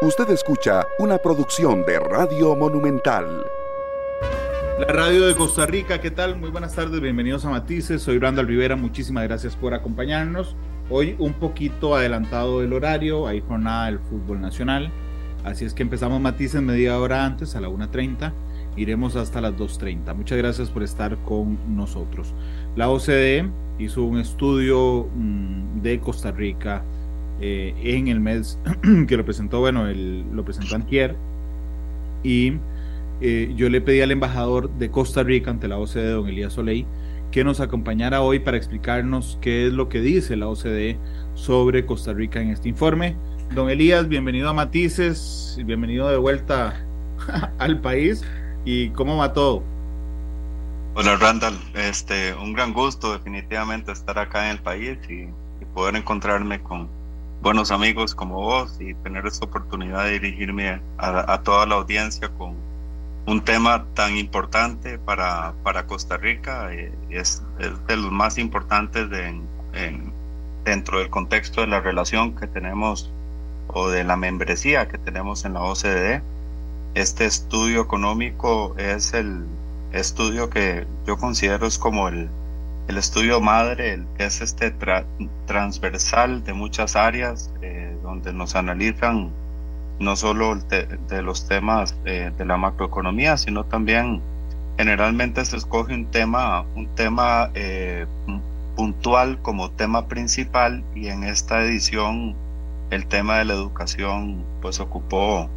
Usted escucha una producción de Radio Monumental. La radio de Costa Rica, ¿qué tal? Muy buenas tardes, bienvenidos a Matices. Soy Randall Rivera, muchísimas gracias por acompañarnos. Hoy un poquito adelantado el horario, hay jornada del fútbol nacional, así es que empezamos Matices media hora antes, a la 1.30, iremos hasta las 2.30. Muchas gracias por estar con nosotros. La OCDE hizo un estudio mm, de Costa Rica eh, en el mes que lo presentó, bueno, el, lo presentó Antier, y eh, yo le pedí al embajador de Costa Rica ante la OCDE, don Elías Soleil, que nos acompañara hoy para explicarnos qué es lo que dice la OCDE sobre Costa Rica en este informe. Don Elías, bienvenido a Matices, bienvenido de vuelta al país y cómo va todo. Hola Randall, este, un gran gusto definitivamente estar acá en el país y poder encontrarme con, buenos amigos como vos y tener esta oportunidad de dirigirme a, toda la audiencia con un tema tan importante para, para Costa Rica. Eh, es, de los más importantes de, dentro del contexto de la relación que tenemos o de la membresía que tenemos en la OCDE. Este estudio económico es el estudio que yo considero es como el, el estudio madre, es este transversal de muchas áreas, eh, donde nos analizan no solo de, los temas de, la macroeconomía, sino también generalmente se escoge un tema, un tema eh, puntual como tema principal y en esta edición el tema de la educación pues ocupó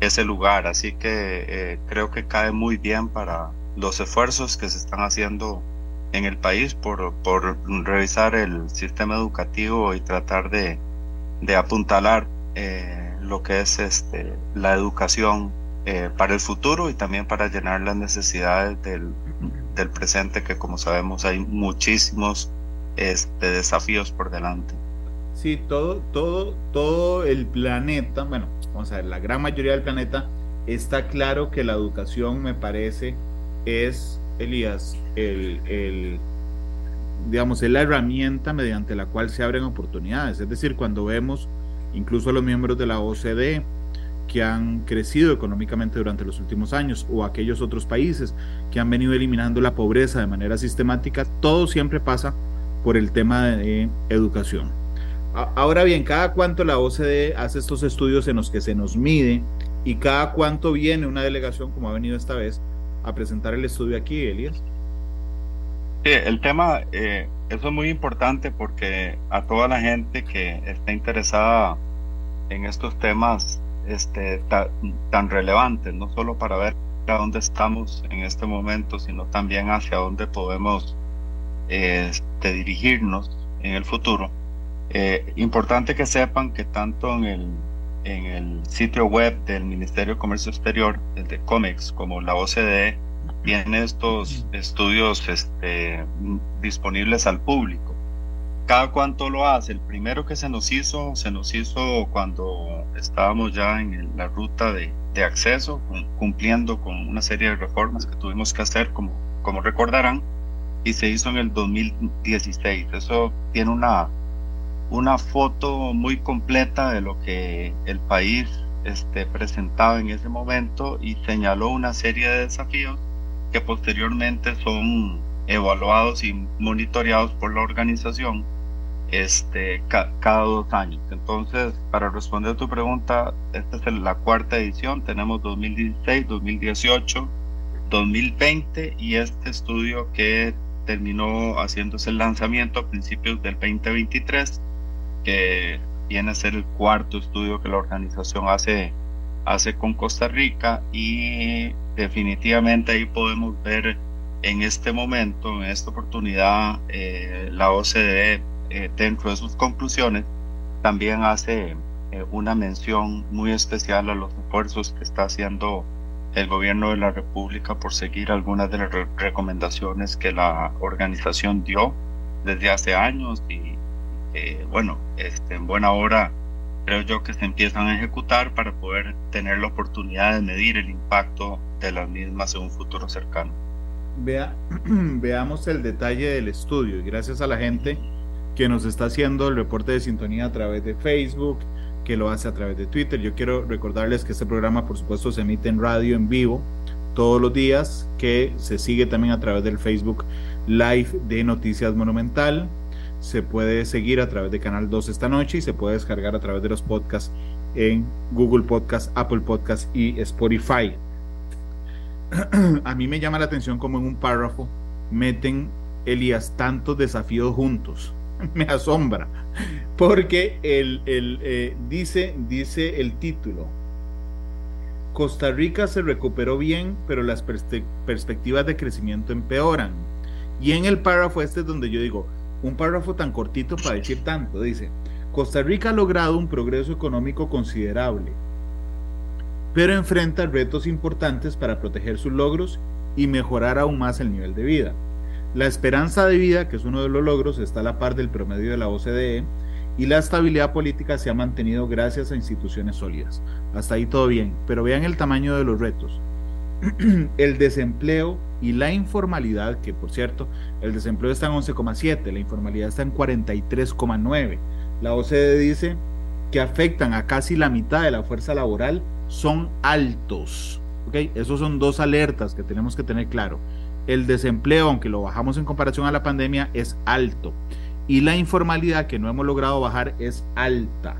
ese lugar, así que eh, creo que cae muy bien para los esfuerzos que se están haciendo en el país por, por revisar el sistema educativo y tratar de, de apuntalar eh, lo que es este, la educación eh, para el futuro y también para llenar las necesidades del, del presente, que como sabemos hay muchísimos este, desafíos por delante. Sí, todo, todo, todo el planeta, bueno, vamos a ver, la gran mayoría del planeta está claro que la educación me parece es Elías, el, digamos, es la herramienta mediante la cual se abren oportunidades. Es decir, cuando vemos incluso a los miembros de la OCDE que han crecido económicamente durante los últimos años o aquellos otros países que han venido eliminando la pobreza de manera sistemática, todo siempre pasa por el tema de educación. Ahora bien, cada cuánto la OCDE hace estos estudios en los que se nos mide y cada cuánto viene una delegación, como ha venido esta vez, a presentar el estudio aquí, Elias. Sí, el tema, eh, eso es muy importante porque a toda la gente que está interesada en estos temas este, tan relevantes, no solo para ver a dónde estamos en este momento, sino también hacia dónde podemos este, dirigirnos en el futuro. Eh, importante que sepan que tanto en el en el sitio web del Ministerio de Comercio Exterior, el de COMEX, como la OCDE, tiene estos estudios este, disponibles al público. Cada cuánto lo hace. El primero que se nos hizo, se nos hizo cuando estábamos ya en la ruta de, de acceso, cumpliendo con una serie de reformas que tuvimos que hacer, como, como recordarán, y se hizo en el 2016. Eso tiene una una foto muy completa de lo que el país este, presentaba en ese momento y señaló una serie de desafíos que posteriormente son evaluados y monitoreados por la organización este, cada dos años. Entonces, para responder tu pregunta, esta es la cuarta edición, tenemos 2016, 2018, 2020 y este estudio que terminó haciéndose el lanzamiento a principios del 2023 que viene a ser el cuarto estudio que la organización hace, hace con Costa Rica y definitivamente ahí podemos ver en este momento, en esta oportunidad, eh, la OCDE eh, dentro de sus conclusiones también hace eh, una mención muy especial a los esfuerzos que está haciendo el gobierno de la República por seguir algunas de las recomendaciones que la organización dio desde hace años y, bueno, este, en buena hora creo yo que se empiezan a ejecutar para poder tener la oportunidad de medir el impacto de las mismas en un futuro cercano. Vea, veamos el detalle del estudio gracias a la gente que nos está haciendo el reporte de sintonía a través de Facebook, que lo hace a través de Twitter. Yo quiero recordarles que este programa, por supuesto, se emite en radio en vivo todos los días, que se sigue también a través del Facebook Live de Noticias Monumental. Se puede seguir a través de Canal 2 esta noche y se puede descargar a través de los podcasts en Google Podcast, Apple Podcast y Spotify. a mí me llama la atención como en un párrafo meten Elías tantos desafíos juntos. me asombra. Porque el, eh, dice, dice el título. Costa Rica se recuperó bien, pero las perspectivas de crecimiento empeoran. Y en el párrafo este es donde yo digo, un párrafo tan cortito para decir tanto, dice, Costa Rica ha logrado un progreso económico considerable, pero enfrenta retos importantes para proteger sus logros y mejorar aún más el nivel de vida. La esperanza de vida, que es uno de los logros, está a la par del promedio de la OCDE y la estabilidad política se ha mantenido gracias a instituciones sólidas. Hasta ahí todo bien, pero vean el tamaño de los retos. el desempleo y la informalidad, que por cierto, el desempleo está en 11,7, la informalidad está en 43,9. La OCDE dice que afectan a casi la mitad de la fuerza laboral, son altos. ¿okay? Esos son dos alertas que tenemos que tener claro. El desempleo, aunque lo bajamos en comparación a la pandemia, es alto. Y la informalidad que no hemos logrado bajar es alta.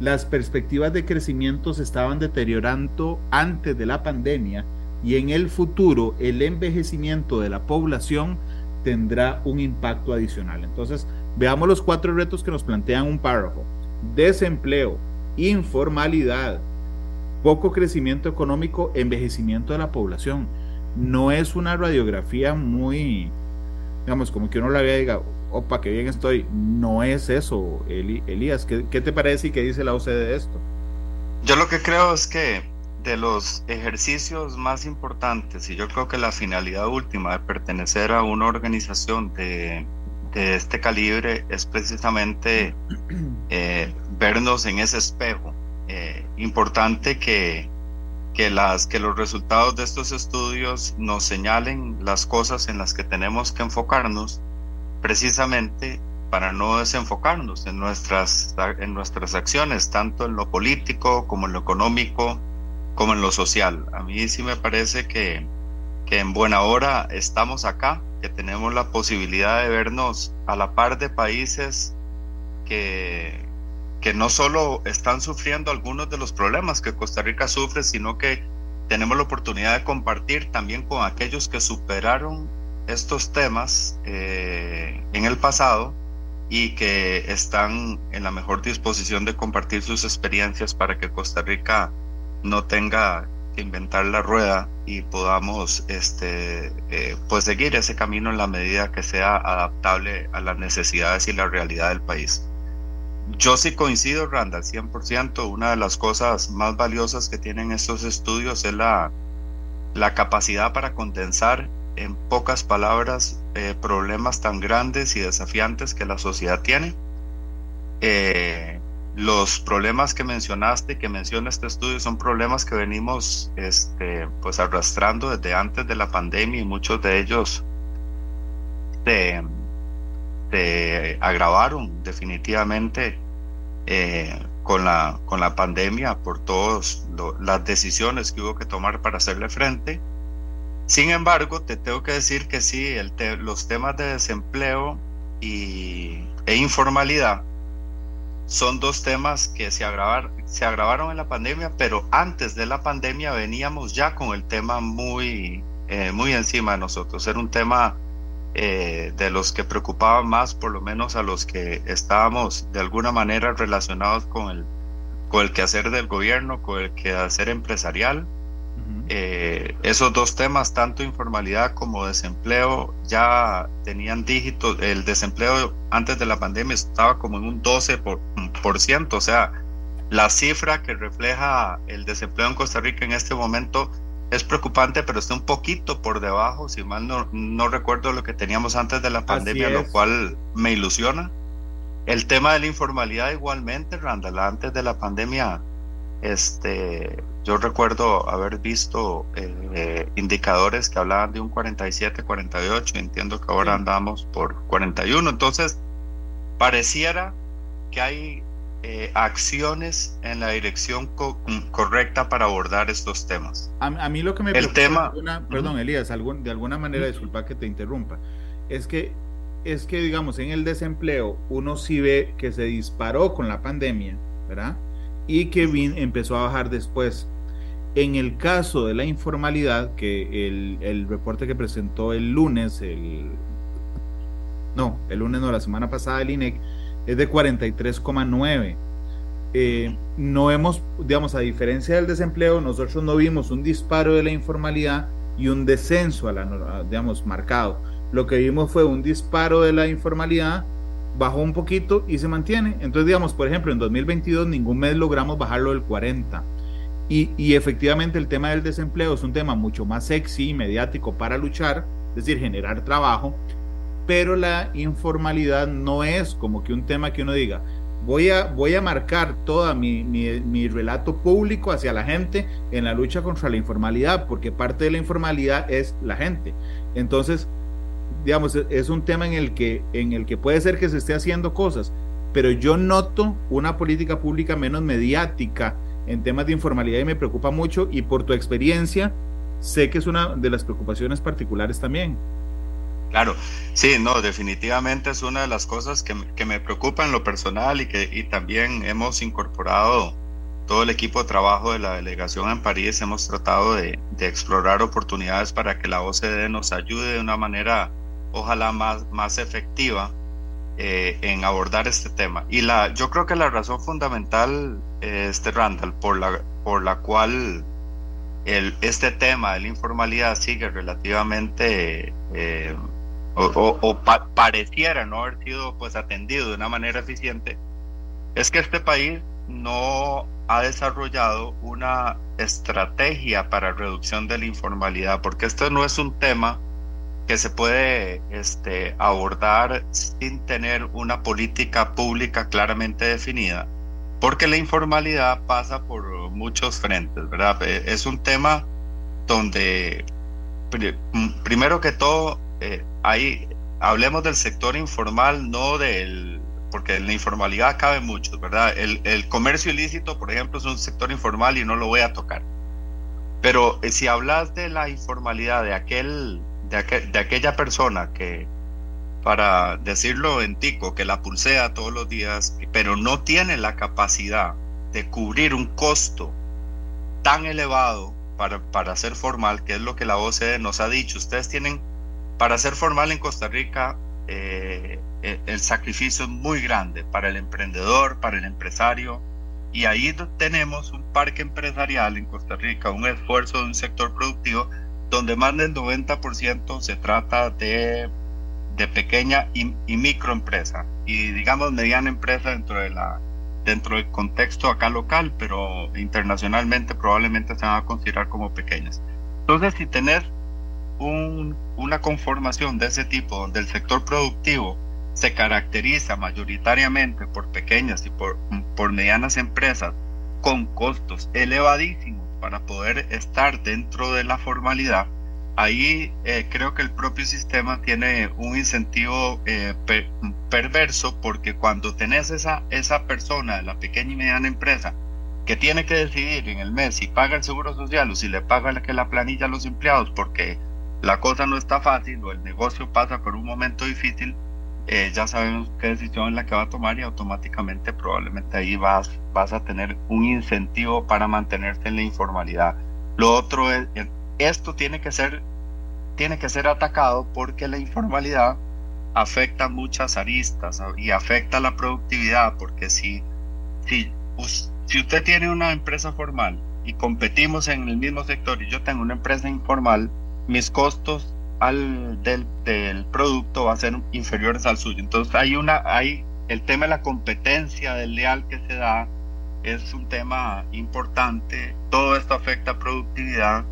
Las perspectivas de crecimiento se estaban deteriorando antes de la pandemia y en el futuro el envejecimiento de la población tendrá un impacto adicional. Entonces, veamos los cuatro retos que nos plantean un párrafo. Desempleo, informalidad, poco crecimiento económico, envejecimiento de la población. No es una radiografía muy, digamos, como que uno la vea opa, qué bien estoy. No es eso, Elías. ¿Qué, ¿Qué, te parece y qué dice la OCDE de esto? Yo lo que creo es que de los ejercicios más importantes, y yo creo que la finalidad última de pertenecer a una organización de, de este calibre es precisamente eh, vernos en ese espejo. Eh, importante que, que, las, que los resultados de estos estudios nos señalen las cosas en las que tenemos que enfocarnos precisamente para no desenfocarnos en nuestras, en nuestras acciones, tanto en lo político como en lo económico, como en lo social. A mí sí me parece que, que en buena hora estamos acá, que tenemos la posibilidad de vernos a la par de países que, que no solo están sufriendo algunos de los problemas que Costa Rica sufre, sino que tenemos la oportunidad de compartir también con aquellos que superaron estos temas eh, en el pasado y que están en la mejor disposición de compartir sus experiencias para que Costa Rica no tenga que inventar la rueda y podamos este, eh, pues seguir ese camino en la medida que sea adaptable a las necesidades y la realidad del país. Yo sí coincido, Randa, al 100%. Una de las cosas más valiosas que tienen estos estudios es la, la capacidad para condensar en pocas palabras eh, problemas tan grandes y desafiantes que la sociedad tiene. Eh, los problemas que mencionaste, que menciona este estudio, son problemas que venimos este, pues arrastrando desde antes de la pandemia y muchos de ellos se, agravaron definitivamente eh, con, la, con la pandemia por todas las decisiones que hubo que tomar para hacerle frente. Sin embargo, te tengo que decir que sí, los temas de desempleo y, e informalidad son dos temas que se, se agravaron en la pandemia, pero antes de la pandemia veníamos ya con el tema muy, eh, muy encima de nosotros. Era un tema eh, de los que preocupaba más, por lo menos a los que estábamos de alguna manera relacionados con el, con el quehacer del gobierno, con el quehacer empresarial. Eh, esos dos temas, tanto informalidad como desempleo, ya tenían dígitos. El desempleo antes de la pandemia estaba como en un 12%, por, ciento, o sea, la cifra que refleja el desempleo en Costa Rica en este momento es preocupante, pero está un poquito por debajo, si mal no, no recuerdo lo que teníamos antes de la pandemia, lo cual me ilusiona. El tema de la informalidad igualmente, Randall, antes de la pandemia este, yo recuerdo haber visto eh, indicadores que hablaban de un 47, 48, entiendo que ahora andamos por 41, entonces pareciera que hay eh, acciones en la dirección correcta para abordar estos temas. A, mí lo que me el tema, perdón, Elías, de alguna manera, disculpa que te interrumpa, es que es que digamos en el desempleo uno sí ve que se disparó con la pandemia, ¿verdad? Y que empezó a bajar después. En el caso de la informalidad, que el, el reporte que presentó el lunes, el no, el lunes no, la semana pasada el INEC es de 43,9. Eh, no hemos, digamos, a diferencia del desempleo, nosotros no vimos un disparo de la informalidad y un descenso a la, digamos, marcado. Lo que vimos fue un disparo de la informalidad, bajó un poquito y se mantiene. Entonces, digamos, por ejemplo, en 2022 ningún mes logramos bajarlo del 40. Y, efectivamente el tema del desempleo es un tema mucho más sexy y mediático para luchar, es decir, generar trabajo, pero la informalidad no es como que un tema que uno diga, voy a, voy a marcar todo mi, mi, relato público hacia la gente en la lucha contra la informalidad, porque parte de la informalidad es la gente. Entonces, digamos, es un tema en el que, en el que puede ser que se esté haciendo cosas, pero yo noto una política pública menos mediática en temas de informalidad y me preocupa mucho y por tu experiencia sé que es una de las preocupaciones particulares también. Claro, sí, no, definitivamente es una de las cosas que, que me preocupa en lo personal y que y también hemos incorporado todo el equipo de trabajo de la delegación en París, hemos tratado de, de explorar oportunidades para que la OCDE nos ayude de una manera, ojalá más, más efectiva eh, en abordar este tema. Y la, yo creo que la razón fundamental, eh, este Randall, por la, por la cual el, este tema de la informalidad sigue relativamente eh, o, pareciera no haber sido pues atendido de una manera eficiente, es que este país no ha desarrollado una estrategia para reducción de la informalidad, porque esto no es un tema que se puede este, abordar sin tener una política pública claramente definida, porque la informalidad pasa por muchos frentes, ¿verdad? Es un tema donde, primero que todo, eh, ahí hablemos del sector informal, no del, porque en la informalidad cabe mucho, ¿verdad? El, el, comercio ilícito, por ejemplo, es un sector informal y no lo voy a tocar. Pero eh, si hablas de la informalidad de aquel, de, aquel, de aquella persona que, para decirlo en tico, que la pulsea todos los días, pero no tiene la capacidad de cubrir un costo tan elevado para, para ser formal, que es lo que la OCDE nos ha dicho. Ustedes tienen para ser formal en Costa Rica, eh, eh, el sacrificio es muy grande para el emprendedor, para el empresario, y ahí tenemos un parque empresarial en Costa Rica, un esfuerzo de un sector productivo donde más del 90% se trata de, de pequeña y, y, microempresa y digamos mediana empresa dentro de la dentro del contexto acá local, pero internacionalmente probablemente se van a considerar como pequeñas. Entonces, si tenés una conformación de ese tipo donde el sector productivo se caracteriza mayoritariamente por pequeñas y por, por medianas empresas con costos elevadísimos para poder estar dentro de la formalidad, ahí eh, creo que el propio sistema tiene un incentivo eh, perverso porque cuando tenés esa, esa persona de la pequeña y mediana empresa que tiene que decidir en el mes si paga el seguro social o si le paga la, que la planilla a los empleados porque la cosa no está fácil o el negocio pasa por un momento difícil, eh, ya sabemos qué decisión es la que va a tomar y automáticamente probablemente ahí vas, vas a tener un incentivo para mantenerte en la informalidad. Lo otro es, eh, esto tiene que ser, tiene que ser atacado porque la informalidad afecta muchas aristas y afecta la productividad porque si, si, si usted tiene una empresa formal y competimos en el mismo sector y yo tengo una empresa informal, mis costos al del, del, producto va a ser inferiores al suyo. Entonces hay una, hay el tema de la competencia del leal que se da es un tema importante. Todo esto afecta productividad,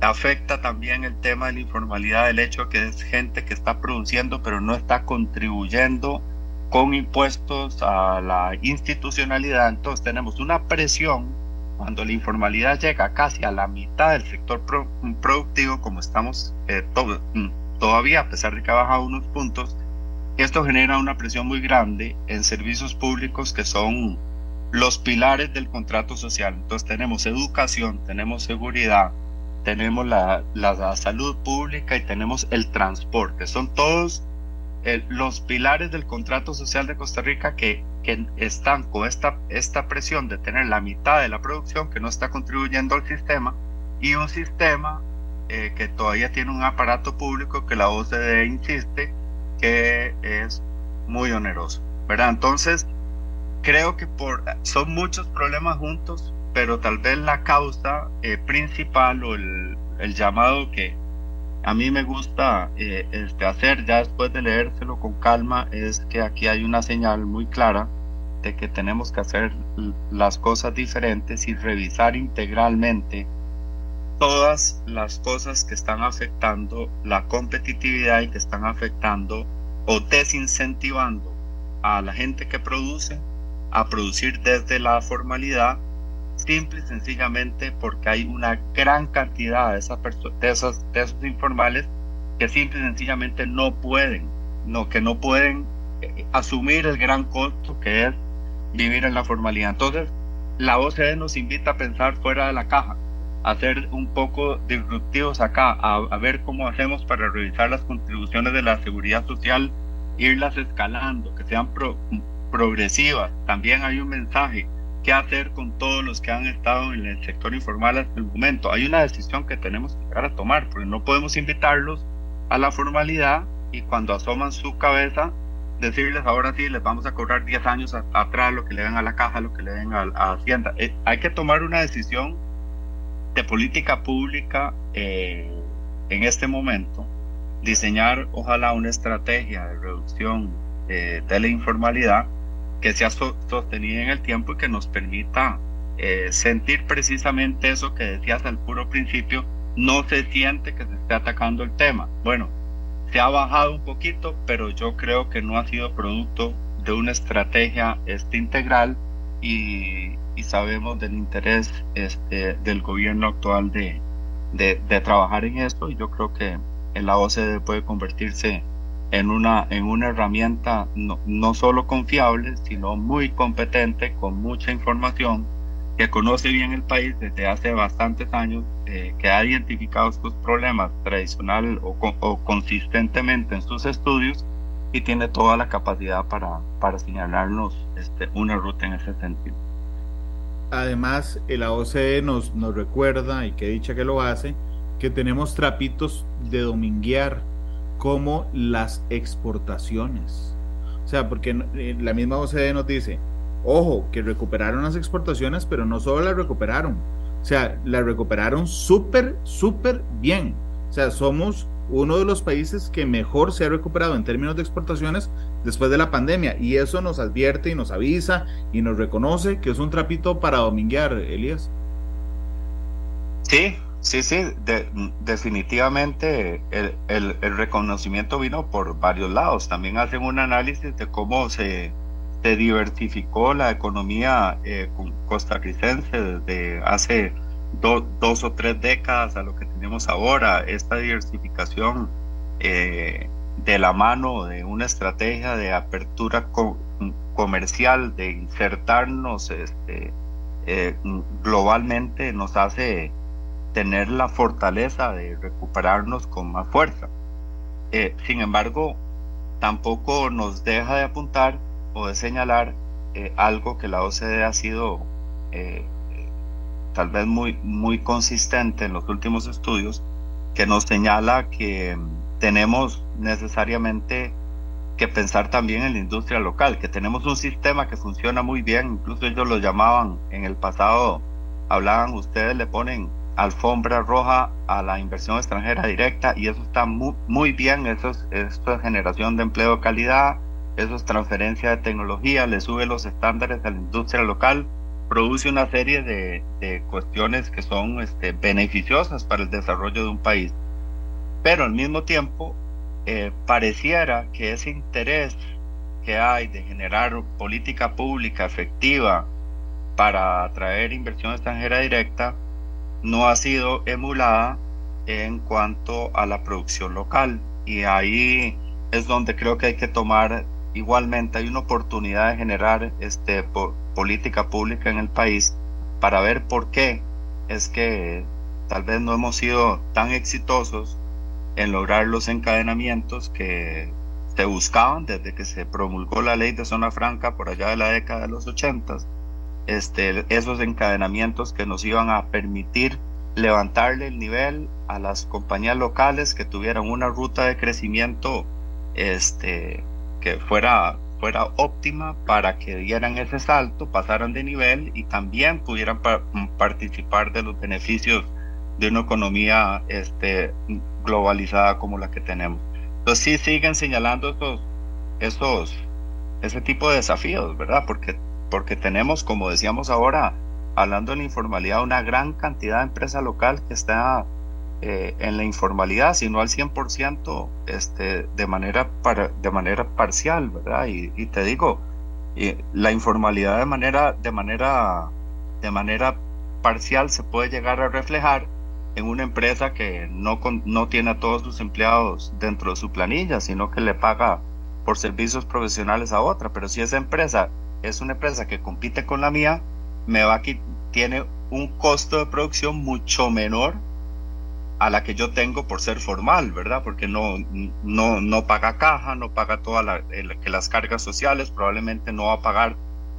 afecta también el tema de la informalidad, del hecho que es gente que está produciendo pero no está contribuyendo con impuestos a la institucionalidad. Entonces tenemos una presión cuando la informalidad llega casi a la mitad del sector productivo, como estamos eh, mm, todavía, a pesar de que ha bajado unos puntos, esto genera una presión muy grande en servicios públicos que son los pilares del contrato social. Entonces tenemos educación, tenemos seguridad, tenemos la, la, salud pública y tenemos el transporte. Son todos eh, los pilares del contrato social de Costa Rica que, que están con esta, esta presión de tener la mitad de la producción que no está contribuyendo al sistema y un sistema eh, que todavía tiene un aparato público que la OCDE insiste que es muy oneroso. ¿verdad? Entonces, creo que por, son muchos problemas juntos, pero tal vez la causa eh, principal o el, el, llamado que a mí me gusta eh, este, hacer ya después de leérselo con calma es que aquí hay una señal muy clara de que tenemos que hacer las cosas diferentes y revisar integralmente todas las cosas que están afectando la competitividad y que están afectando o desincentivando a la gente que produce a producir desde la formalidad, simple y sencillamente porque hay una gran cantidad de, esas de, esos, de esos informales que simple y sencillamente no pueden, no, que no pueden eh, asumir el gran costo que es vivir en la formalidad. Entonces, la OCDE nos invita a pensar fuera de la caja, a ser un poco disruptivos acá, a, a ver cómo hacemos para revisar las contribuciones de la seguridad social irlas escalando, que sean progresivas. También hay un mensaje qué hacer con todos los que han estado en el sector informal hasta el momento. Hay una decisión que tenemos que llegar a tomar, porque no podemos invitarlos a la formalidad y cuando asoman su cabeza, decirles ahora sí, les vamos a cobrar 10 años atrás lo que le den a la caja, lo que le den a, Hacienda. Eh, hay que tomar una decisión de política pública eh, en este momento diseñar ojalá una estrategia de reducción eh, de la informalidad que sea sostenida en el tiempo y que nos permita eh, sentir precisamente eso que decías al puro principio, no se siente que se esté atacando el tema. Bueno, se ha bajado un poquito, pero yo creo que no ha sido producto de una estrategia este, integral y, y sabemos del interés este, del gobierno actual de, de, de trabajar en esto y yo creo que la OCDE puede convertirse en una, en una herramienta no, no, solo confiable, sino muy competente, con mucha información, que conoce bien el país desde hace bastantes años, eh, que ha identificado estos problemas tradicional o, o, consistentemente en sus estudios y tiene toda la capacidad para, para señalarnos este, una ruta en ese sentido. Además, la OCDE nos, nos recuerda, y que dicha que lo hace, que tenemos trapitos de dominguear como las exportaciones. O sea, porque eh, la misma OCDE nos dice, ojo, que recuperaron las exportaciones, pero no solo las recuperaron, o sea, las recuperaron súper, súper bien. O sea, somos uno de los países que mejor se ha recuperado en términos de exportaciones después de la pandemia. Y eso nos advierte y nos avisa y nos reconoce que es un trapito para dominguear, Elías. Sí, Sí, sí, definitivamente el, el, reconocimiento vino por varios lados. También hacen un análisis de cómo se, se diversificó la economía eh, costarricense desde hace dos o tres décadas a lo que tenemos ahora. Esta diversificación eh, de la mano de una estrategia de apertura comercial, de insertarnos este, eh, globalmente, nos hace tener la fortaleza de recuperarnos con más fuerza. Eh, sin embargo, tampoco nos deja de apuntar o de señalar eh, algo que la OCDE ha sido eh, tal vez muy, muy consistente en los últimos estudios, que nos señala que tenemos necesariamente que pensar también en la industria local, que tenemos un sistema que funciona muy bien, incluso ellos lo llamaban en el pasado, hablaban, ustedes le ponen alfombra roja a la inversión extranjera directa y eso está muy, muy bien, eso es, esto es generación de empleo de calidad, eso es transferencia de tecnología, le sube los estándares a la industria local, produce una serie de, de cuestiones que son este, beneficiosas para el desarrollo de un país. Pero al mismo tiempo, eh, pareciera que ese interés que hay de generar política pública efectiva para atraer inversión extranjera directa, no ha sido emulada en cuanto a la producción local. Y ahí es donde creo que hay que tomar igualmente, hay una oportunidad de generar este, política pública en el país para ver por qué es que tal vez no hemos sido tan exitosos en lograr los encadenamientos que se buscaban desde que se promulgó la ley de zona franca por allá de la década de los 80, este, esos encadenamientos que nos iban a permitir levantarle el nivel a las compañías locales que tuvieran una ruta de crecimiento este, que fuera, fuera óptima para que dieran ese salto, pasaran de nivel y también pudieran participar de los beneficios de una economía este, globalizada como la que tenemos. Entonces sí siguen señalando estos, estos, ese tipo de desafíos, ¿verdad? Porque, porque tenemos, como decíamos ahora, hablando de la informalidad, una gran cantidad de empresa local que está eh, en la informalidad, sino al 100% este, de, manera para, de manera parcial, ¿verdad? Y, y te digo, y la informalidad de manera, de, manera, de manera parcial se puede llegar a reflejar en una empresa que no, no tiene a todos sus empleados dentro de su planilla, sino que le paga por servicios profesionales a otra. Pero si esa empresa es una empresa que compite con la mía, me va aquí tiene un costo de producción mucho menor a la que yo tengo por ser formal, ¿verdad? Porque no, no, no paga caja, no paga todas la, las cargas sociales, probablemente no va a pagar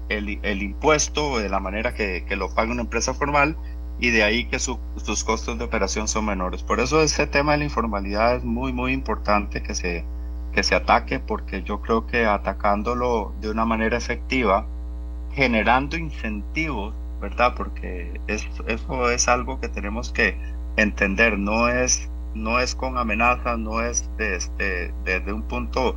el, el impuesto de la manera que, que, lo paga una empresa formal y de ahí que sus costos de operación son menores. Por eso ese tema de la informalidad es muy, muy importante que se, que se ataque, porque yo creo que atacándolo de una manera efectiva, generando incentivos, ¿verdad? Porque eso, eso es algo que tenemos que entender, no es, no es con amenaza, no es desde, desde un punto,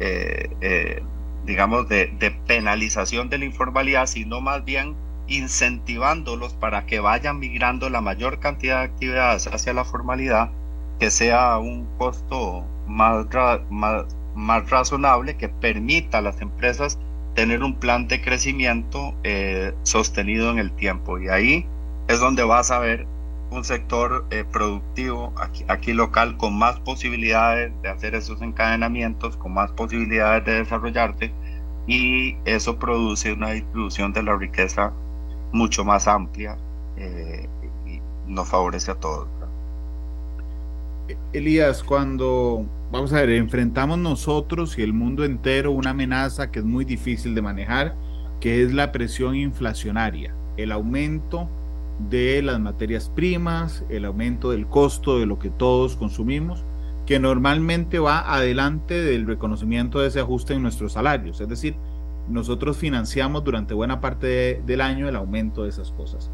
eh, eh, digamos, de, de penalización de la informalidad, sino más bien incentivándolos para que vayan migrando la mayor cantidad de actividades hacia la formalidad, que sea un costo más, más, más razonable, que permita a las empresas tener un plan de crecimiento eh, sostenido en el tiempo. Y ahí es donde vas a ver un sector eh, productivo aquí, aquí, local con más posibilidades de hacer esos encadenamientos, con más posibilidades de desarrollarte y eso produce una distribución de la riqueza mucho más amplia eh, y nos favorece a todos. Elías, cuando, vamos a ver, enfrentamos nosotros y el mundo entero una amenaza que es muy difícil de manejar, que es la presión inflacionaria, el aumento de las materias primas, el aumento del costo de lo que todos consumimos, que normalmente va adelante del reconocimiento de ese ajuste en nuestros salarios. Es decir, nosotros financiamos durante buena parte del año el aumento de esas cosas.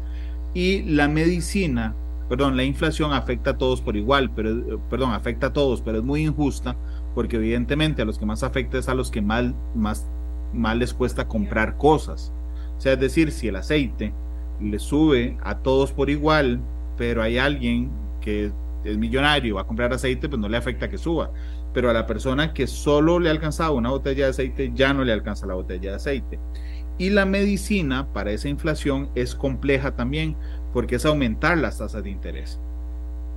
Y la medicina, perdón, la inflación afecta a todos por igual, pero, perdón, afecta a todos, pero es muy injusta porque evidentemente a los que más afecta es a los que más, más les cuesta comprar cosas. O sea, es decir, si el aceite le sube a todos por igual, pero hay alguien que es millonario, va a comprar aceite, pues no le afecta que suba pero a la persona que solo le alcanzaba una botella de aceite ya no le alcanza la botella de aceite. Y la medicina para esa inflación es compleja también porque es aumentar las tasas de interés.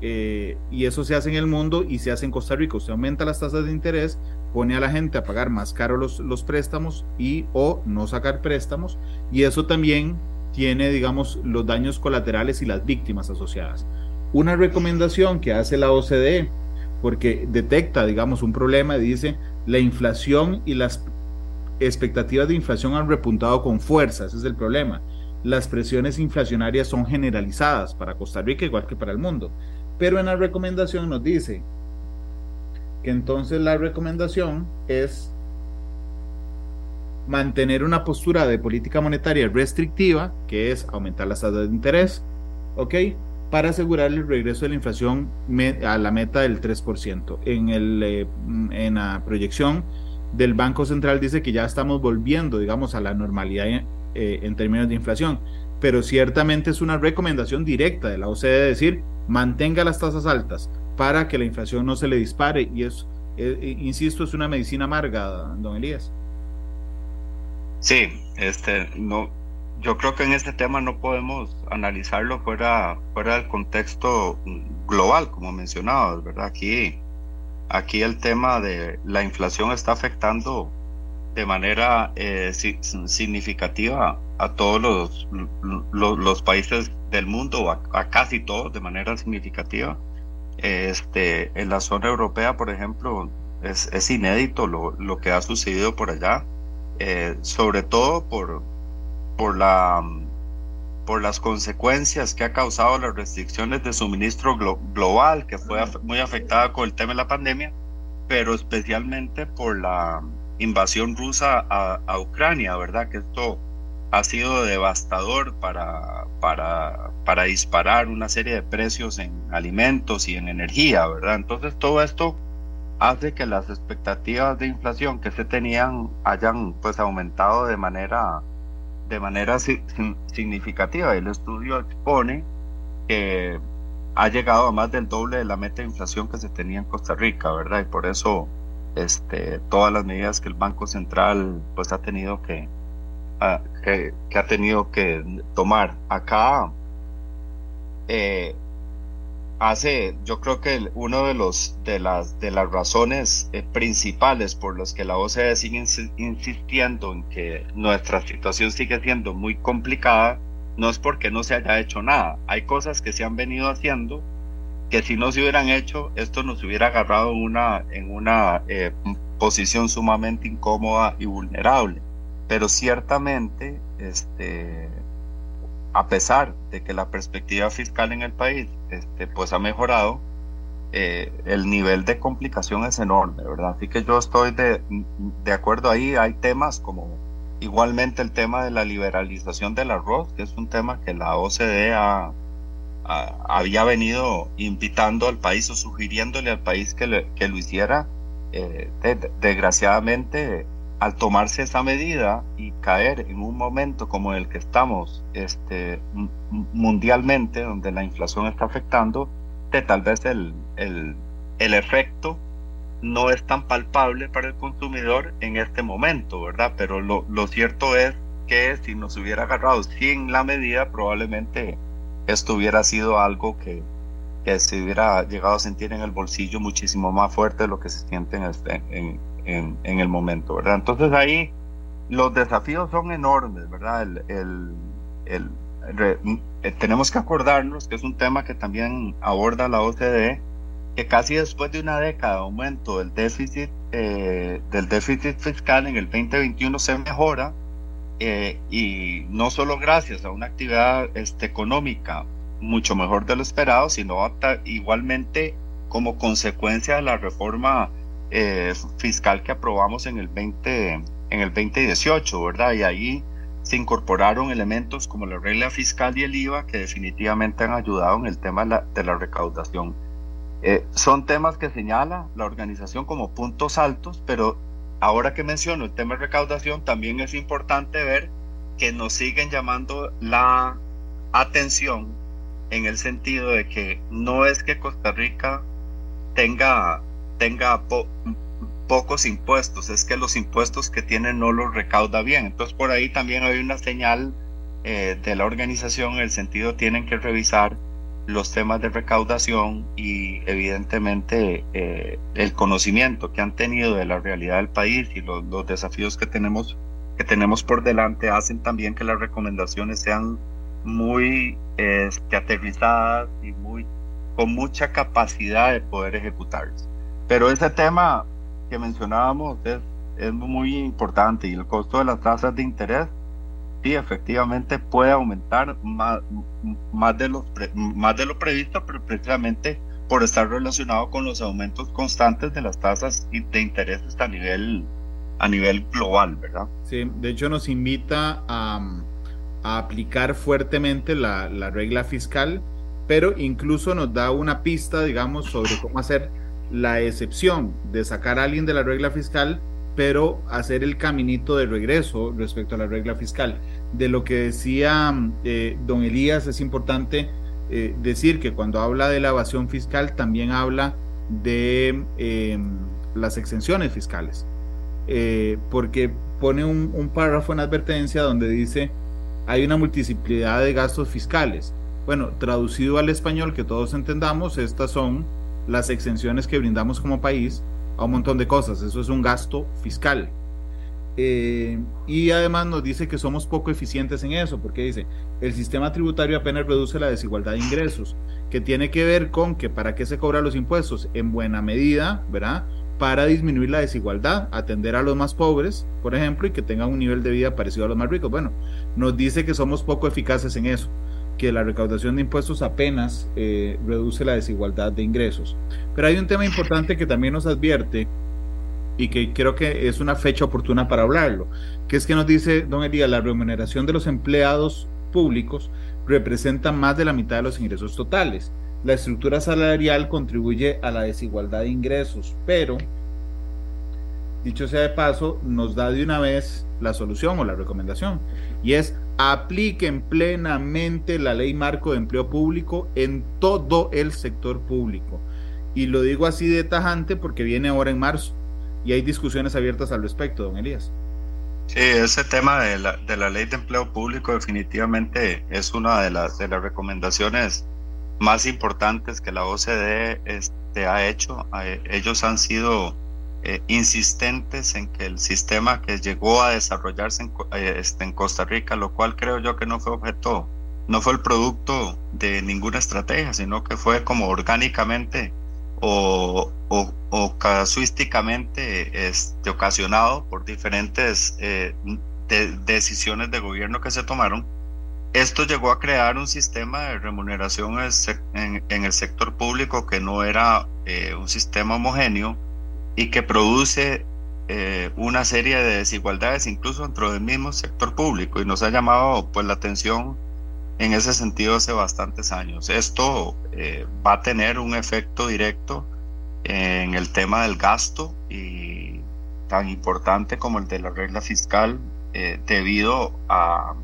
Eh, y eso se hace en el mundo y se hace en Costa Rica. Se aumenta las tasas de interés, pone a la gente a pagar más caro los, los préstamos y o no sacar préstamos. Y eso también tiene, digamos, los daños colaterales y las víctimas asociadas. Una recomendación que hace la OCDE porque detecta, digamos, un problema y dice, la inflación y las expectativas de inflación han repuntado con fuerza, ese es el problema. Las presiones inflacionarias son generalizadas para Costa Rica igual que para el mundo. Pero en la recomendación nos dice que entonces la recomendación es mantener una postura de política monetaria restrictiva, que es aumentar las tasas de interés, ¿ok? para asegurar el regreso de la inflación a la meta del 3%. En, el, eh, en la proyección del Banco Central dice que ya estamos volviendo, digamos, a la normalidad eh, en términos de inflación, pero ciertamente es una recomendación directa de la OCDE decir mantenga las tasas altas para que la inflación no se le dispare y es, eh, insisto, es una medicina amarga, don Elías. Sí, este, no, yo creo que en este tema no podemos analizarlo fuera, fuera del contexto global, como mencionabas, ¿verdad? Aquí, aquí el tema de la inflación está afectando de manera eh, significativa a todos los, los, países del mundo, a, a, casi todos de manera significativa. Este, en la zona europea, por ejemplo, es, es inédito lo, lo, que ha sucedido por allá, eh, sobre todo por, por, la, por las consecuencias que ha causado las restricciones de suministro global, que fue muy afectada con el tema de la pandemia, pero especialmente por la invasión rusa a, Ucrania, ¿verdad? Que esto ha sido devastador para, para, para disparar una serie de precios en alimentos y en energía, ¿verdad? Entonces todo esto hace que las expectativas de inflación que se tenían hayan pues aumentado de manera de manera significativa. El estudio expone que ha llegado a más del doble de la meta de inflación que se tenía en Costa Rica, ¿verdad? Y por eso este, todas las medidas que el Banco Central pues ha tenido que, que, ha tenido que tomar. Acá eh, hace, yo creo que uno de los de las de las razones eh, principales por las que la OCDE sigue insistiendo en que nuestra situación sigue siendo muy complicada no es porque no se haya hecho nada. Hay cosas que se han venido haciendo que si no se hubieran hecho, esto nos hubiera agarrado una, en una eh, posición sumamente incómoda y vulnerable. Pero ciertamente, este, a pesar de que la perspectiva fiscal en el país este, pues ha mejorado, eh, el nivel de complicación es enorme, ¿verdad? Así que yo estoy de, de acuerdo ahí. Hay temas como igualmente el tema de la liberalización del arroz, que es un tema que la OCDE había venido invitando al país o sugiriéndole al país que, que lo hiciera. Eh, desgraciadamente, al tomarse esa medida y caer en un momento como el que estamos este, mundialmente, donde la inflación está afectando, que tal vez el, el, el efecto no es tan palpable para el consumidor en este momento, ¿verdad? Pero lo, lo cierto es que si nos hubiera agarrado sin la medida, probablemente esto hubiera sido algo que, que se hubiera llegado a sentir en el bolsillo muchísimo más fuerte de lo que se siente en, este, en, en, el momento, ¿verdad? Entonces ahí los desafíos son enormes, ¿verdad? El, el, eh, tenemos que acordarnos que es un tema que también aborda la OCDE, que casi después de una década de aumento del déficit, eh, del déficit fiscal en el 2021 se mejora eh, y no solo gracias a una actividad este, económica mucho mejor de lo esperado, sino igualmente como consecuencia de la reforma eh, fiscal que aprobamos en el 20 en el 2018, ¿verdad? Y ahí se incorporaron elementos como la regla fiscal y el IVA que definitivamente han ayudado en el tema de la, recaudación. Eh, son temas que señala la organización como puntos altos, pero ahora que menciono el tema de recaudación, también es importante ver que nos siguen llamando la atención en el sentido de que no es que Costa Rica tenga, tenga pocos impuestos, es que los impuestos que tiene no los recauda bien. Entonces por ahí también hay una señal eh, de la organización en el sentido tienen que revisar los temas de recaudación y evidentemente eh, el conocimiento que han tenido de la realidad del país y los, desafíos que tenemos que tenemos por delante hacen también que las recomendaciones sean muy aterrizadas y muy con mucha capacidad de poder ejecutarse. Pero ese tema que mencionábamos es muy importante y el costo de las tasas de interés sí, efectivamente puede aumentar más, más, de lo, más de lo previsto, pero precisamente por estar relacionado con los aumentos constantes de las tasas de interés a nivel, a nivel global, ¿verdad? Sí, de hecho nos invita a, a aplicar fuertemente la, la regla fiscal, pero incluso nos da una pista, digamos, sobre cómo hacer la excepción de sacar a alguien de la regla fiscal pero hacer el caminito de regreso respecto a la regla fiscal. De lo que decía eh, don Elías, es importante eh, decir que cuando habla de la evasión fiscal también habla de em, las exenciones fiscales, eh, porque pone un, un, párrafo en advertencia donde dice hay una multiplicidad de gastos fiscales. Bueno, traducido al español que todos entendamos, estas son las exenciones que brindamos como país a un montón de cosas. Eso es un gasto fiscal. Eh, y además nos dice que somos poco eficientes en eso, porque dice, el sistema tributario apenas reduce la desigualdad de ingresos, que tiene que ver con que para qué se cobran los impuestos en buena medida, ¿verdad? Para disminuir la desigualdad, atender a los más pobres, por ejemplo, y que tengan un nivel de vida parecido a los más ricos. Bueno, nos dice que somos poco eficaces en eso, que la recaudación de impuestos apenas eh, reduce la desigualdad de ingresos. Pero hay un tema importante que también nos advierte y que creo que es una fecha oportuna para hablarlo, que es que nos dice don Elías, la remuneración de los empleados públicos representa más de la mitad de los ingresos totales. La estructura salarial contribuye a la desigualdad de ingresos, pero, dicho sea de paso, nos da de una vez la solución o la recomendación, y es apliquen plenamente la ley marco de empleo público en todo el sector público. Y lo digo así de tajante porque viene ahora en marzo y hay discusiones abiertas al respecto, don Elías. Sí, ese tema de la, de la ley de empleo público definitivamente es una de las, de las recomendaciones más importantes que la OCDE este, ha hecho. Eh, ellos han sido eh, insistentes en que el sistema que llegó a desarrollarse en, eh, este, en Costa Rica, lo cual creo yo que no fue objeto, no fue el producto de ninguna estrategia, sino que fue como orgánicamente o, o, casuísticamente este, ocasionado por diferentes eh, decisiones de gobierno que se tomaron, esto llegó a crear un sistema de remuneración en, el sector público que no era un sistema homogéneo y que produce eh, una serie de desigualdades incluso dentro del mismo sector público y nos ha llamado pues la atención en ese sentido hace bastantes años. Esto eh, va a tener un efecto directo en el tema del gasto y tan importante como el de la regla fiscal eh, debido a,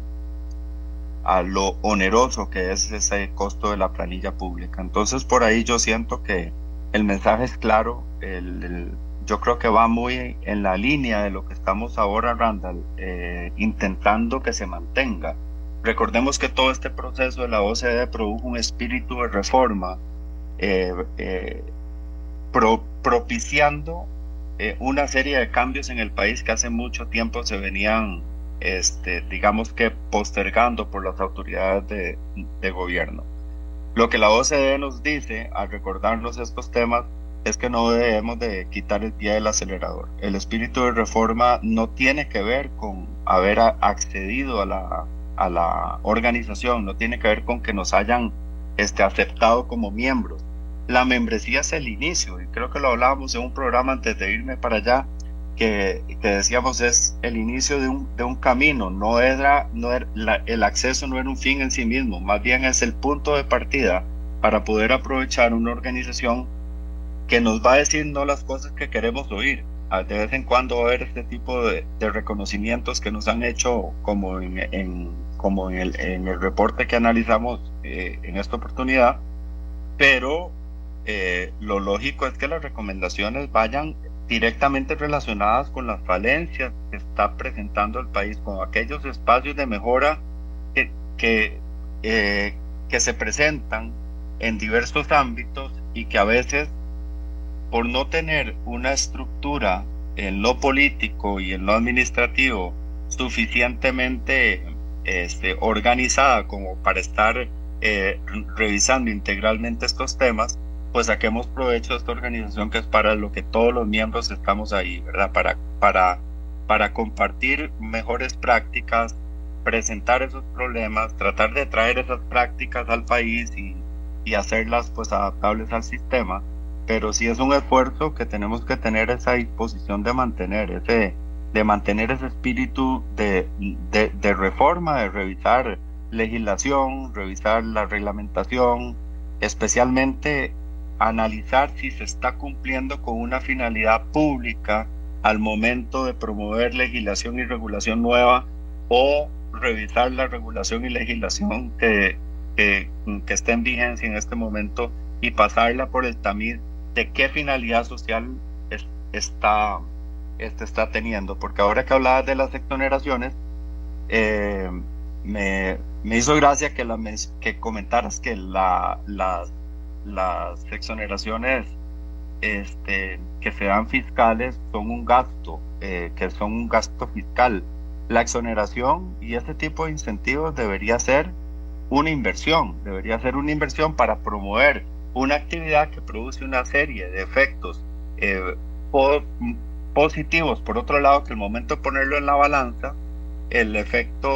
a lo oneroso que es ese costo de la planilla pública. Entonces por ahí yo siento que el mensaje es claro, el, yo creo que va muy en la línea de lo que estamos ahora, Randall, eh, intentando que se mantenga Recordemos que todo este proceso de la OCDE produjo un espíritu de reforma, eh, eh, propiciando una serie de cambios en el país que hace mucho tiempo se venían, este, digamos que, postergando por las autoridades de, de gobierno. Lo que la OCDE nos dice al recordarnos estos temas es que no debemos de quitar el pie del acelerador. El espíritu de reforma no tiene que ver con haber accedido a la a la organización, no tiene que ver con que nos hayan este, aceptado como miembros. La membresía es el inicio, y creo que lo hablábamos en un programa antes de irme para allá, que, que decíamos es el inicio de un, de un camino, no era, no era el acceso no era un fin en sí mismo, más bien es el punto de partida para poder aprovechar una organización que nos va a decir no las cosas que queremos oír. De vez en cuando va a haber este tipo de, de reconocimientos que nos han hecho como en, en como en el, en el reporte que analizamos eh, en esta oportunidad, pero eh, lo lógico es que las recomendaciones vayan directamente relacionadas con las falencias que está presentando el país, con aquellos espacios de mejora que, eh, que se presentan en diversos ámbitos y que a veces, por no tener una estructura en lo político y en lo administrativo suficientemente este, organizada como para estar eh, revisando integralmente estos temas, pues saquemos provecho de esta organización que es para lo que todos los miembros estamos ahí, ¿verdad? Para, para, para compartir mejores prácticas, presentar esos problemas, tratar de traer esas prácticas al país y, y hacerlas pues adaptables al sistema, pero sí es un esfuerzo que tenemos que tener esa disposición de mantener ese, de mantener ese espíritu de, de, reforma, de revisar legislación, revisar la reglamentación, especialmente analizar si se está cumpliendo con una finalidad pública al momento de promover legislación y regulación nueva o revisar la regulación y legislación que, que, que está en vigencia en este momento y pasarla por el tamiz de qué finalidad social está este está teniendo, porque ahora que hablabas de las exoneraciones, eh, me, me, hizo gracia que, la, que comentaras que la, las exoneraciones este, que se dan fiscales son un gasto, eh, que son un gasto fiscal. La exoneración y este tipo de incentivos debería ser una inversión, debería ser una inversión para promover una actividad que produce una serie de efectos eh, positivos. Por otro lado, que el momento de ponerlo en la balanza, el efecto,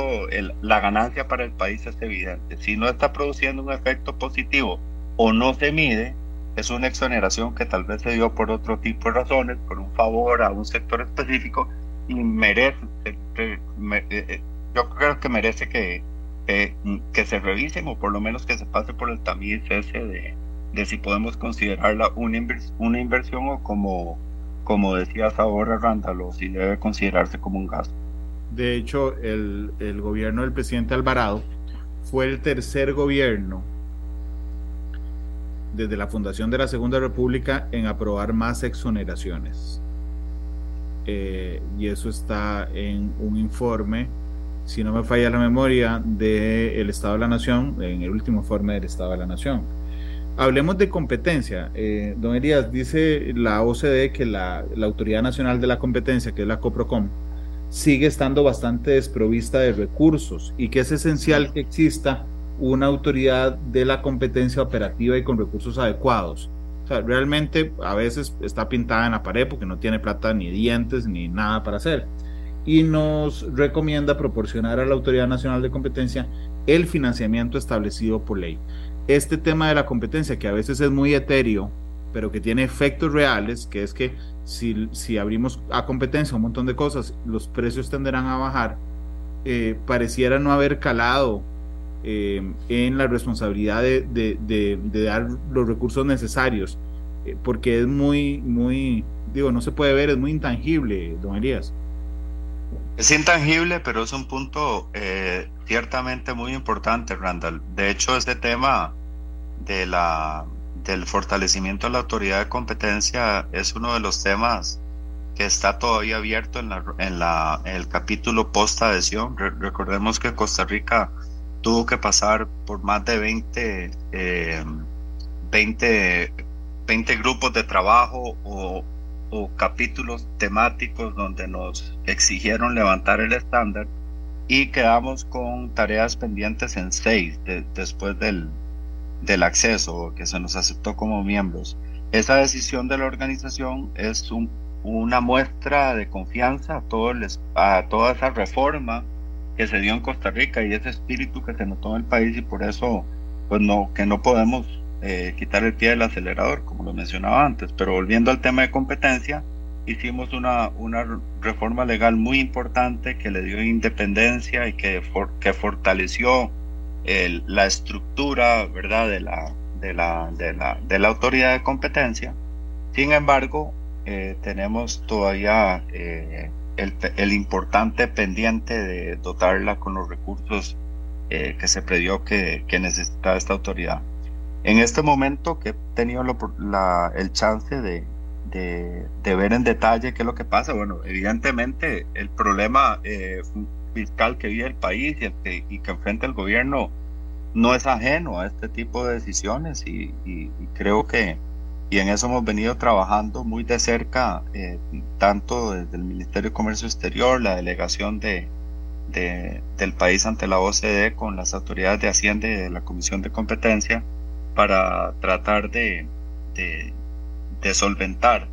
la ganancia para el país es evidente. Si no está produciendo un efecto positivo o no se mide, es una exoneración que tal vez se dio por otro tipo de razones, por un favor a un sector específico y merece, eh, eh, yo creo que merece que, que se revisen o por lo menos que se pase por el tamiz ese de, de si podemos considerarla una, una inversión o como, como decías ahora, Randall, si debe considerarse como un gasto. De hecho, el, el gobierno del presidente Alvarado fue el tercer gobierno desde la fundación de la Segunda República en aprobar más exoneraciones. Eh, y eso está en un informe, si no me falla la memoria, del Estado de la Nación, en el último informe del Estado de la Nación. Hablemos de competencia. Eh, don Elías, dice la OCDE que la, la, Autoridad Nacional de la Competencia, que es la COPROCOM, sigue estando bastante desprovista de recursos y que es esencial que exista una autoridad de la competencia operativa y con recursos adecuados. O sea, realmente a veces está pintada en la pared porque no tiene plata ni dientes ni nada para hacer. Y nos recomienda proporcionar a la Autoridad Nacional de Competencia el financiamiento establecido por ley este tema de la competencia, que a veces es muy etéreo, pero que tiene efectos reales, que es que si, si abrimos a competencia un montón de cosas, los precios tenderán a bajar, eh, pareciera no haber calado eh, en la responsabilidad de, de, de, dar los recursos necesarios, eh, porque es muy, muy, digo, no se puede ver, es muy intangible, don Elías. Es intangible, pero es un punto ciertamente muy importante, Randall. De hecho, este tema de la, del fortalecimiento de la autoridad de competencia es uno de los temas que está todavía abierto en, la, en, la, el capítulo post adhesión. recordemos que Costa Rica tuvo que pasar por más de 20, 20, 20 grupos de trabajo o, o capítulos temáticos donde nos exigieron levantar el estándar y quedamos con tareas pendientes en seis después del, del acceso que se nos aceptó como miembros. Esa decisión de la organización es un, una muestra de confianza a, todo a toda esa reforma que se dio en Costa Rica y ese espíritu que se notó en el país y por eso pues no que no podemos eh, quitar el pie del acelerador como lo mencionaba antes pero volviendo al tema de competencia hicimos una, una reforma legal muy importante que le dio independencia y que, que fortaleció la estructura ¿verdad? De, la, de, la, de, la, de la autoridad de competencia. Sin embargo, eh, tenemos todavía eh, el, el, importante pendiente de dotarla con los recursos eh, que se previó que, que necesitaba esta autoridad. En este momento que he tenido la, el chance de, de, ver en detalle qué es lo que pasa. Bueno, evidentemente el problema eh, fiscal que vive el país y, que, y que enfrenta el gobierno no es ajeno a este tipo de decisiones y, creo que y en eso hemos venido trabajando muy de cerca, eh, tanto desde el Ministerio de Comercio Exterior, la delegación de, del país ante la OCDE con las autoridades de Hacienda y de la Comisión de Competencia para tratar de, de solventar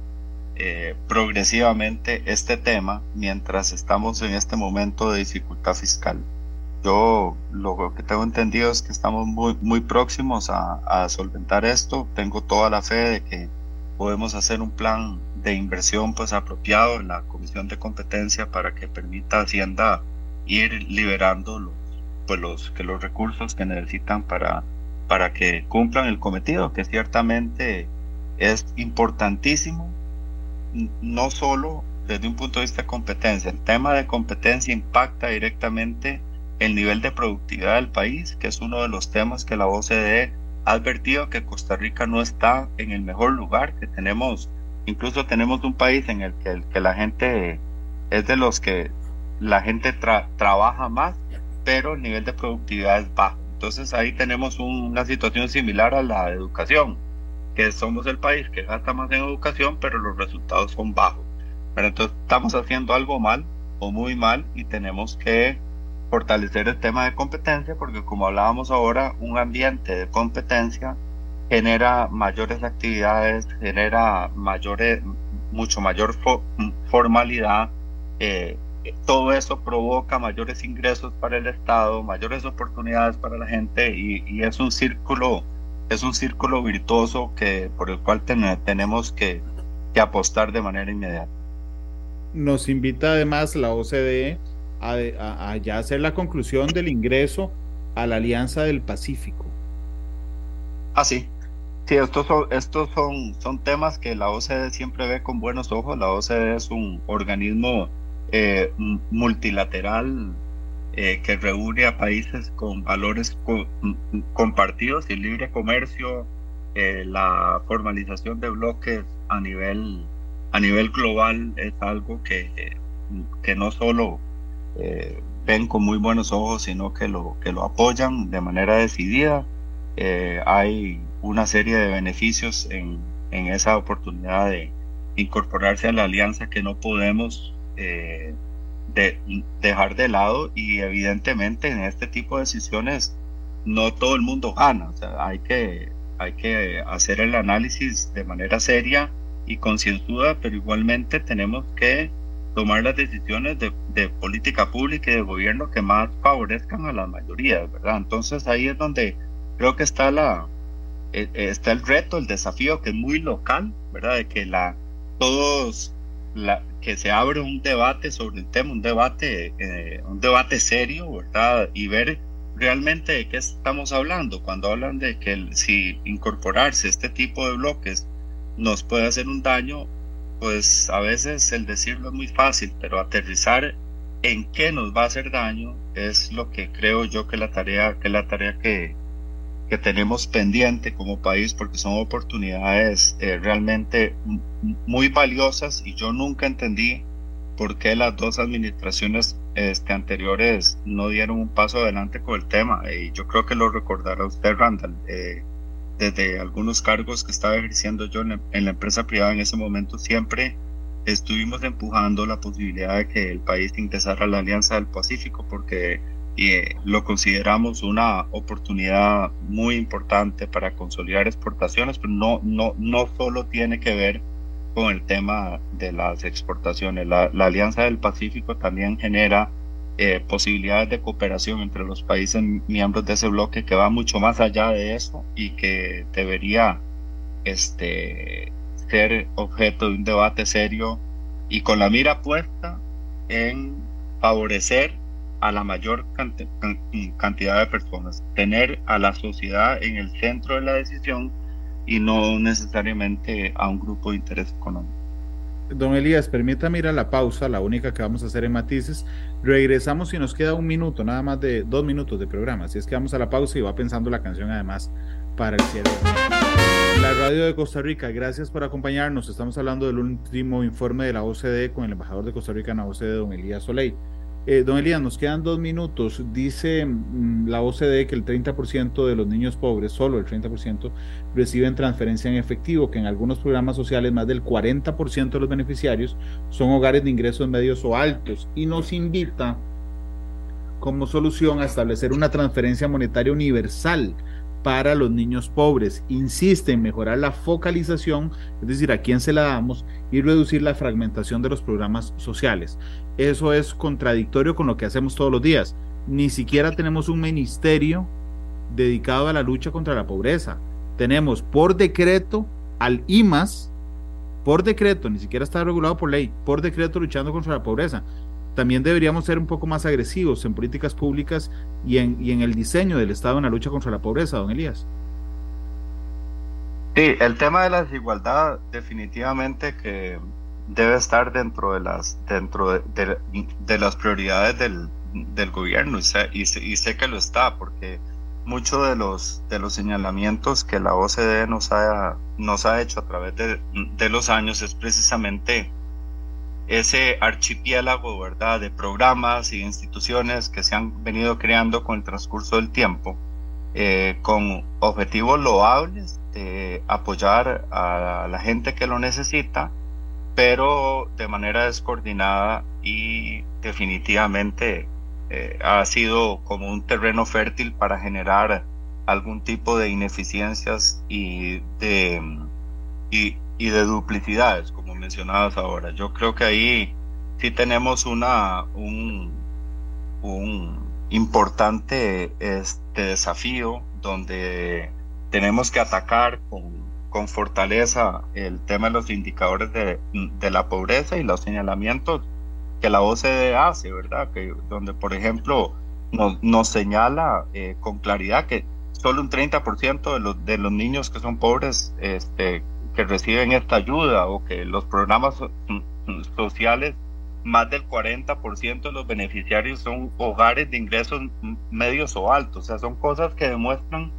eh, progresivamente este tema mientras estamos en este momento de dificultad fiscal. Yo lo que tengo entendido es que estamos muy, muy próximos a, a solventar esto. Tengo toda la fe de que podemos hacer un plan de inversión pues apropiado en la Comisión de Competencia para que permita a Hacienda ir liberando los, pues los, que los recursos que necesitan para, para que cumplan el cometido, que ciertamente es importantísimo, no solo desde un punto de vista de competencia. El tema de competencia impacta directamente el nivel de productividad del país, que es uno de los temas que la OCDE advertido que Costa Rica no está en el mejor lugar, que tenemos, incluso tenemos un país en el que, la gente es de los que la gente trabaja más, pero el nivel de productividad es bajo. Entonces ahí tenemos una situación similar a la educación que somos el país que gasta más en educación, pero los resultados son bajos. Pero entonces estamos haciendo algo mal o muy mal y tenemos que fortalecer el tema de competencia porque como hablábamos ahora, un ambiente de competencia genera mayores actividades, genera mayores, mucho mayor formalidad. Eh, todo eso provoca mayores ingresos para el Estado, mayores oportunidades para la gente y, es un círculo, es un círculo virtuoso que por el cual tenemos que, apostar de manera inmediata. Nos invita además la OCDE a, ya hacer la conclusión del ingreso a la Alianza del Pacífico. Ah, sí. Sí, estos son, estos son, son temas que la OCDE siempre ve con buenos ojos. La OCDE es un organismo eh, multilateral eh, que reúne a países con valores compartidos y libre comercio, eh, la formalización de bloques a nivel, a nivel global es algo que, que no solo ven con muy buenos ojos, sino que lo, que lo apoyan de manera decidida. hay una serie de beneficios en, esa oportunidad de incorporarse a la alianza que no podemos eh, de, dejar de lado y evidentemente en este tipo de decisiones no todo el mundo gana, o hay que, hay que hacer el análisis de manera seria y concienzuda, pero igualmente tenemos que tomar las decisiones de, de, política pública y de gobierno que más favorezcan a las mayorías, ¿verdad? Entonces ahí es donde creo que está la, eh, está el reto, el desafío que es muy local, ¿verdad? De que la, todos, la, que se abre un debate sobre el tema, un debate, eh, un debate serio, ¿verdad? Y ver realmente de qué estamos hablando cuando hablan de que si incorporarse este tipo de bloques nos puede hacer un daño, pues a veces el decirlo es muy fácil, pero aterrizar en qué nos va a hacer daño es lo que creo yo que la tarea que la tarea que, que tenemos pendiente como país porque son oportunidades eh, realmente muy valiosas y yo nunca entendí por qué las dos administraciones este, anteriores no dieron un paso adelante con el tema y yo creo que lo recordará usted Randall eh, desde algunos cargos que estaba ejerciendo yo en, la empresa privada en ese momento siempre estuvimos empujando la posibilidad de que el país ingresara a la Alianza del Pacífico porque eh, lo consideramos una oportunidad muy importante para consolidar exportaciones, pero no, no, no solo tiene que ver con el tema de las exportaciones. La, Alianza del Pacífico también genera eh, posibilidades de cooperación entre los países miembros de ese bloque que va mucho más allá de eso y que debería este, ser objeto de un debate serio y con la mira puesta en favorecer a la mayor cantidad de personas, tener a la sociedad en el centro de la decisión y no necesariamente a un grupo de interés económico. Don Elías, permítame ir a la pausa, la única que vamos a hacer en matices. Regresamos y nos queda un minuto, nada más de dos minutos de programa. Así es que vamos a la pausa y va pensando la canción además para el cierre. La radio de Costa Rica, gracias por acompañarnos. Estamos hablando del último informe de la OCDE con el embajador de Costa Rica en la OCDE, don Elías Soleil. Eh, don Elías, nos quedan dos minutos. Dice mm, la OCDE que el 30% de los niños pobres, solo el 30%, reciben transferencia en efectivo, que en algunos programas sociales más del 40% de los beneficiarios son hogares de ingresos medios o altos y nos invita como solución a establecer una transferencia monetaria universal para los niños pobres. Insiste en mejorar la focalización, es decir, a quién se la damos, y reducir la fragmentación de los programas sociales. Eso es contradictorio con lo que hacemos todos los días. Ni siquiera tenemos un ministerio dedicado a la lucha contra la pobreza. Tenemos por decreto al IMAS, por decreto, ni siquiera está regulado por ley, por decreto luchando contra la pobreza también deberíamos ser un poco más agresivos en políticas públicas y en, y en el diseño del Estado en la lucha contra la pobreza, don Elías. Sí, el tema de la desigualdad definitivamente que debe estar dentro de las dentro de, de, las prioridades del, del gobierno y sé, y, sé, y sé, que lo está porque muchos de los de los señalamientos que la OCDE nos ha nos ha hecho a través de, de los años es precisamente ese archipiélago, de programas y instituciones que se han venido creando con el transcurso del tiempo, eh, con objetivos loables, de apoyar a la gente que lo necesita, pero de manera descoordinada y definitivamente eh, ha sido como un terreno fértil para generar algún tipo de ineficiencias y de, y, de duplicidades, mencionabas ahora. Yo creo que ahí sí tenemos una, un, un importante este desafío donde tenemos que atacar con, con fortaleza el tema de los indicadores de, de, la pobreza y los señalamientos que la OCDE hace, ¿verdad? Que, donde, por ejemplo, nos, nos señala eh, con claridad que solo un 30% de los, de los niños que son pobres este, que reciben esta ayuda o que los programas sociales, más del 40% de los beneficiarios son hogares de ingresos medios o altos. O sea, son cosas que demuestran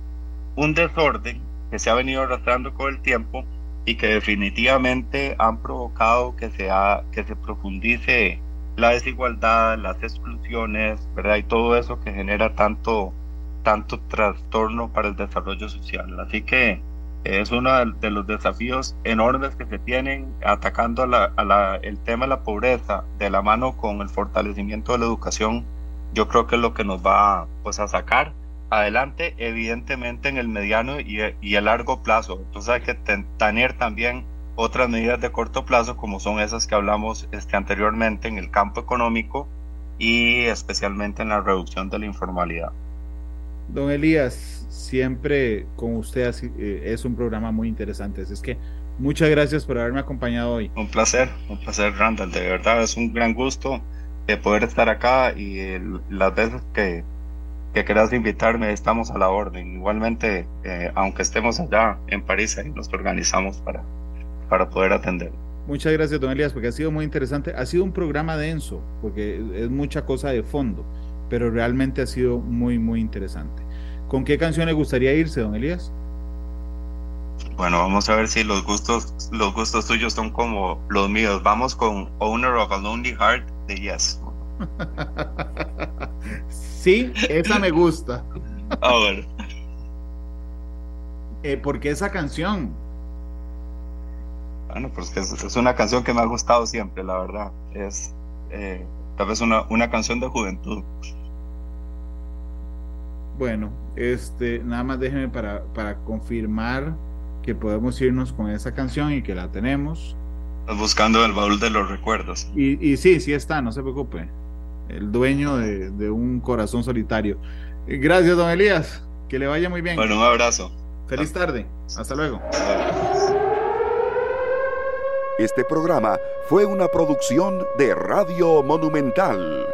un desorden que se ha venido arrastrando con el tiempo y que definitivamente han provocado que, sea, que se profundice la desigualdad, las exclusiones, ¿verdad? Y todo eso que genera tanto, tanto trastorno para el desarrollo social. Así que es uno de los desafíos enormes que se tienen atacando el tema de la pobreza de la mano con el fortalecimiento de la educación. Yo creo que es lo que nos va pues, a sacar adelante, evidentemente en el mediano y, y el largo plazo. Entonces hay que tener también otras medidas de corto plazo como son esas que hablamos este, anteriormente en el campo económico y especialmente en la reducción de la informalidad. Don Elías, siempre con usted eh, es un programa muy interesante. Es que muchas gracias por haberme acompañado hoy. Un placer, un placer, Randall. De verdad es un gran gusto de poder estar acá y el, las veces que que quieras invitarme, estamos a la orden. Igualmente, eh, aunque estemos allá en París, ahí nos organizamos para, para poder atender. Muchas gracias, don Elías, porque ha sido muy interesante. Ha sido un programa denso, porque es mucha cosa de fondo, pero realmente ha sido muy, muy interesante. ¿Con qué canción le gustaría irse, don Elías? Bueno, vamos a ver si los gustos, los gustos tuyos son como los míos. Vamos con Owner of a Lonely Heart de Yes. Sí, esa me gusta. Ah, bueno. Eh, ¿Por qué esa canción? Bueno, pues es, es, una canción que me ha gustado siempre, la verdad. Es eh, tal vez una, una canción de juventud. Bueno, este, nada más déjeme para, para confirmar que podemos irnos con esa canción y que la tenemos. Estás buscando el baúl de los recuerdos. Y, y sí, sí está, no se preocupe el dueño de, de, un corazón solitario. Gracias, don Elías. Que le vaya muy bien. Bueno, un abrazo. Feliz tarde. Hasta luego. Este programa fue una producción de Radio Monumental.